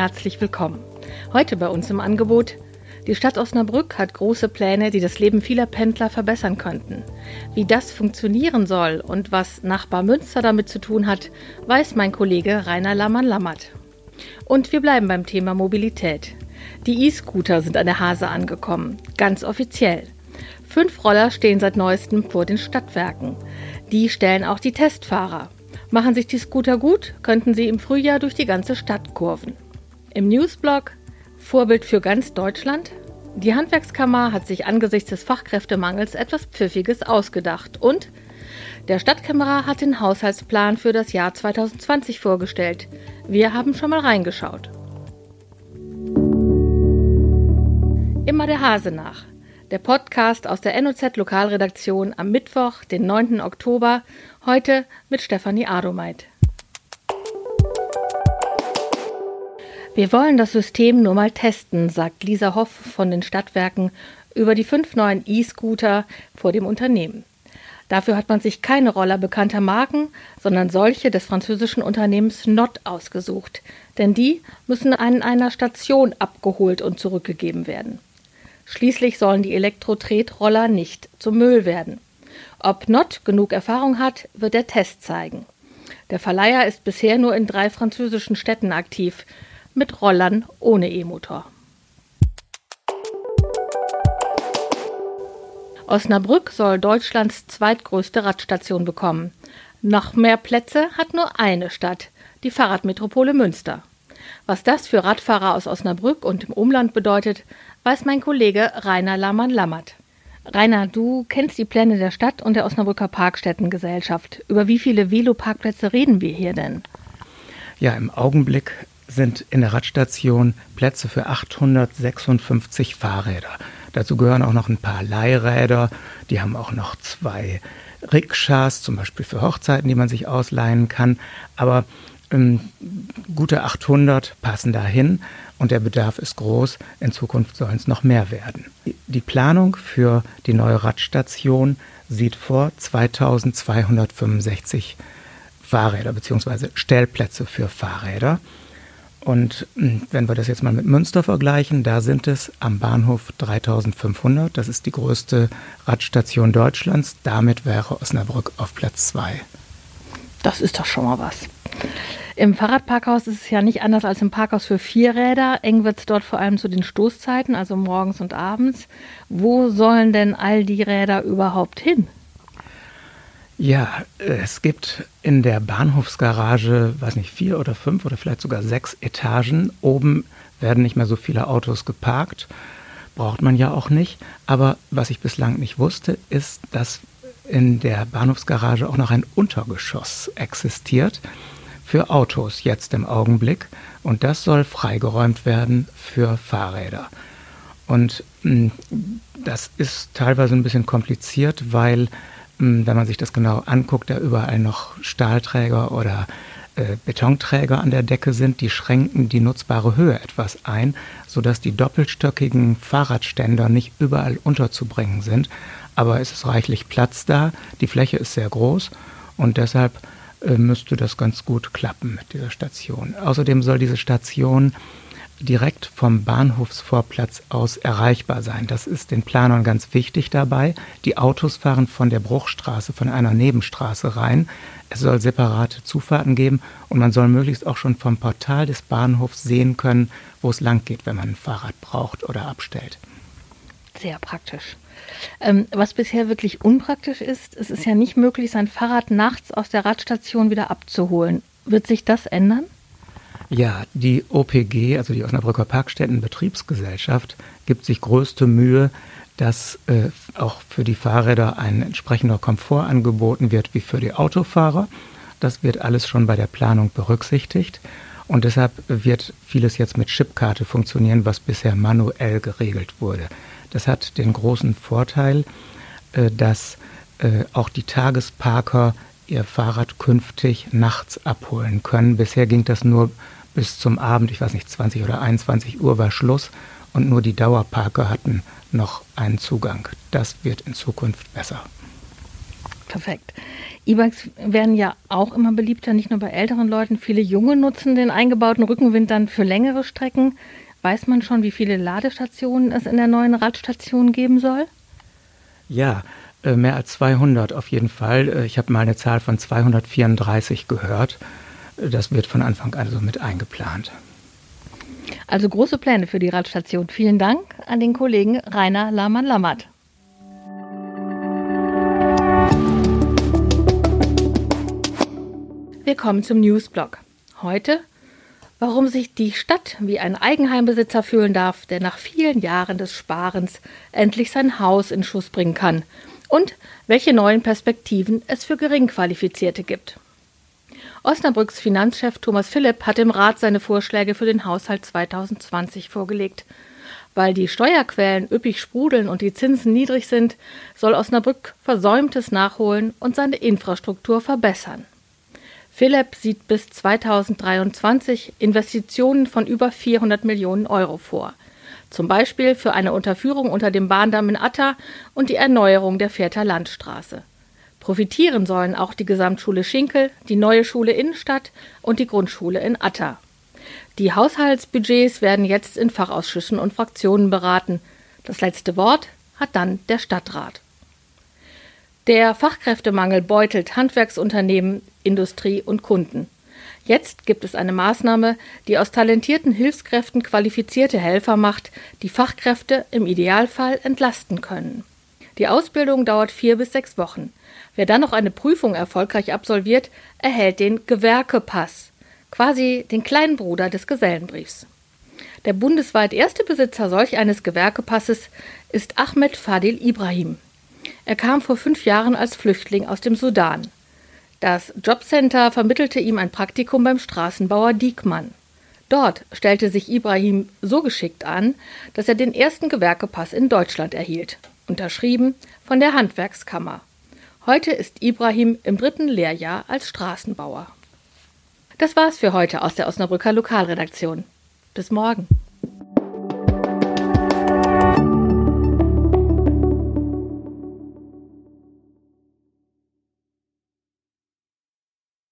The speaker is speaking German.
herzlich willkommen. Heute bei uns im Angebot. Die Stadt Osnabrück hat große Pläne, die das Leben vieler Pendler verbessern könnten. Wie das funktionieren soll und was Nachbar Münster damit zu tun hat, weiß mein Kollege Rainer Lammann-Lammert. Und wir bleiben beim Thema Mobilität. Die E-Scooter sind an der Hase angekommen, ganz offiziell. Fünf Roller stehen seit neuestem vor den Stadtwerken. Die stellen auch die Testfahrer. Machen sich die Scooter gut, könnten sie im Frühjahr durch die ganze Stadt kurven. Im Newsblog Vorbild für ganz Deutschland? Die Handwerkskammer hat sich angesichts des Fachkräftemangels etwas Pfiffiges ausgedacht und der Stadtkämmerer hat den Haushaltsplan für das Jahr 2020 vorgestellt. Wir haben schon mal reingeschaut. Immer der Hase nach. Der Podcast aus der NOZ Lokalredaktion am Mittwoch, den 9. Oktober, heute mit Stefanie Adomeit. Wir wollen das System nur mal testen, sagt Lisa Hoff von den Stadtwerken über die fünf neuen E-Scooter vor dem Unternehmen. Dafür hat man sich keine Roller bekannter Marken, sondern solche des französischen Unternehmens Not ausgesucht, denn die müssen an einer Station abgeholt und zurückgegeben werden. Schließlich sollen die Elektro-Tretroller nicht zum Müll werden. Ob Not genug Erfahrung hat, wird der Test zeigen. Der Verleiher ist bisher nur in drei französischen Städten aktiv, mit Rollern ohne E-Motor. Osnabrück soll Deutschlands zweitgrößte Radstation bekommen. Noch mehr Plätze hat nur eine Stadt, die Fahrradmetropole Münster. Was das für Radfahrer aus Osnabrück und im Umland bedeutet, weiß mein Kollege Rainer Lammann-Lammert. Rainer, du kennst die Pläne der Stadt und der Osnabrücker Parkstättengesellschaft. Über wie viele Veloparkplätze reden wir hier denn? Ja, im Augenblick sind in der Radstation Plätze für 856 Fahrräder. Dazu gehören auch noch ein paar Leihräder. Die haben auch noch zwei Rikschas, zum Beispiel für Hochzeiten, die man sich ausleihen kann. Aber ähm, gute 800 passen dahin und der Bedarf ist groß. In Zukunft sollen es noch mehr werden. Die Planung für die neue Radstation sieht vor 2265 Fahrräder bzw. Stellplätze für Fahrräder. Und hm, wenn wir das jetzt mal mit Münster vergleichen, da sind es am Bahnhof 3500. Das ist die größte Radstation Deutschlands. Damit wäre Osnabrück auf Platz 2. Das ist doch schon mal was. Im Fahrradparkhaus ist es ja nicht anders als im Parkhaus für Vierräder. Eng wird es dort vor allem zu den Stoßzeiten, also morgens und abends. Wo sollen denn all die Räder überhaupt hin? Ja, es gibt in der Bahnhofsgarage, weiß nicht, vier oder fünf oder vielleicht sogar sechs Etagen. Oben werden nicht mehr so viele Autos geparkt. Braucht man ja auch nicht. Aber was ich bislang nicht wusste, ist, dass in der Bahnhofsgarage auch noch ein Untergeschoss existiert für Autos jetzt im Augenblick. Und das soll freigeräumt werden für Fahrräder. Und hm, das ist teilweise ein bisschen kompliziert, weil, wenn man sich das genau anguckt, da überall noch Stahlträger oder äh, Betonträger an der Decke sind, die schränken die nutzbare Höhe etwas ein, sodass die doppelstöckigen Fahrradständer nicht überall unterzubringen sind. Aber es ist reichlich Platz da, die Fläche ist sehr groß und deshalb äh, müsste das ganz gut klappen mit dieser Station. Außerdem soll diese Station direkt vom Bahnhofsvorplatz aus erreichbar sein. Das ist den Planern ganz wichtig dabei. Die Autos fahren von der Bruchstraße, von einer Nebenstraße rein. Es soll separate Zufahrten geben und man soll möglichst auch schon vom Portal des Bahnhofs sehen können, wo es lang geht, wenn man ein Fahrrad braucht oder abstellt. Sehr praktisch. Ähm, was bisher wirklich unpraktisch ist, es ist ja nicht möglich, sein Fahrrad nachts aus der Radstation wieder abzuholen. Wird sich das ändern? Ja, die OPG, also die Osnabrücker Parkstättenbetriebsgesellschaft, gibt sich größte Mühe, dass äh, auch für die Fahrräder ein entsprechender Komfort angeboten wird wie für die Autofahrer. Das wird alles schon bei der Planung berücksichtigt. Und deshalb wird vieles jetzt mit Chipkarte funktionieren, was bisher manuell geregelt wurde. Das hat den großen Vorteil, äh, dass äh, auch die Tagesparker ihr Fahrrad künftig nachts abholen können. Bisher ging das nur bis zum Abend, ich weiß nicht, 20 oder 21 Uhr war Schluss und nur die Dauerparker hatten noch einen Zugang. Das wird in Zukunft besser. Perfekt. E-Bikes werden ja auch immer beliebter, nicht nur bei älteren Leuten. Viele Junge nutzen den eingebauten Rückenwind dann für längere Strecken. Weiß man schon, wie viele Ladestationen es in der neuen Radstation geben soll? Ja, äh, mehr als 200 auf jeden Fall. Äh, ich habe mal eine Zahl von 234 gehört. Das wird von Anfang an so mit eingeplant. Also große Pläne für die Radstation. Vielen Dank an den Kollegen Rainer Lahmann-Lammert. Wir kommen zum Newsblog. Heute, warum sich die Stadt wie ein Eigenheimbesitzer fühlen darf, der nach vielen Jahren des Sparens endlich sein Haus in Schuss bringen kann und welche neuen Perspektiven es für Geringqualifizierte gibt. Osnabrücks Finanzchef Thomas Philipp hat im Rat seine Vorschläge für den Haushalt 2020 vorgelegt. Weil die Steuerquellen üppig sprudeln und die Zinsen niedrig sind, soll Osnabrück Versäumtes nachholen und seine Infrastruktur verbessern. Philipp sieht bis 2023 Investitionen von über 400 Millionen Euro vor. Zum Beispiel für eine Unterführung unter dem Bahndamm in Atta und die Erneuerung der Vierter Landstraße. Profitieren sollen auch die Gesamtschule Schinkel, die neue Schule Innenstadt und die Grundschule in Atta. Die Haushaltsbudgets werden jetzt in Fachausschüssen und Fraktionen beraten. Das letzte Wort hat dann der Stadtrat. Der Fachkräftemangel beutelt Handwerksunternehmen, Industrie und Kunden. Jetzt gibt es eine Maßnahme, die aus talentierten Hilfskräften qualifizierte Helfer macht, die Fachkräfte im Idealfall entlasten können. Die Ausbildung dauert vier bis sechs Wochen. Wer dann noch eine Prüfung erfolgreich absolviert, erhält den Gewerkepass, quasi den kleinen Bruder des Gesellenbriefs. Der bundesweit erste Besitzer solch eines Gewerkepasses ist Ahmed Fadil Ibrahim. Er kam vor fünf Jahren als Flüchtling aus dem Sudan. Das Jobcenter vermittelte ihm ein Praktikum beim Straßenbauer Diekmann. Dort stellte sich Ibrahim so geschickt an, dass er den ersten Gewerkepass in Deutschland erhielt, unterschrieben von der Handwerkskammer. Heute ist Ibrahim im dritten Lehrjahr als Straßenbauer. Das war's für heute aus der Osnabrücker Lokalredaktion. Bis morgen.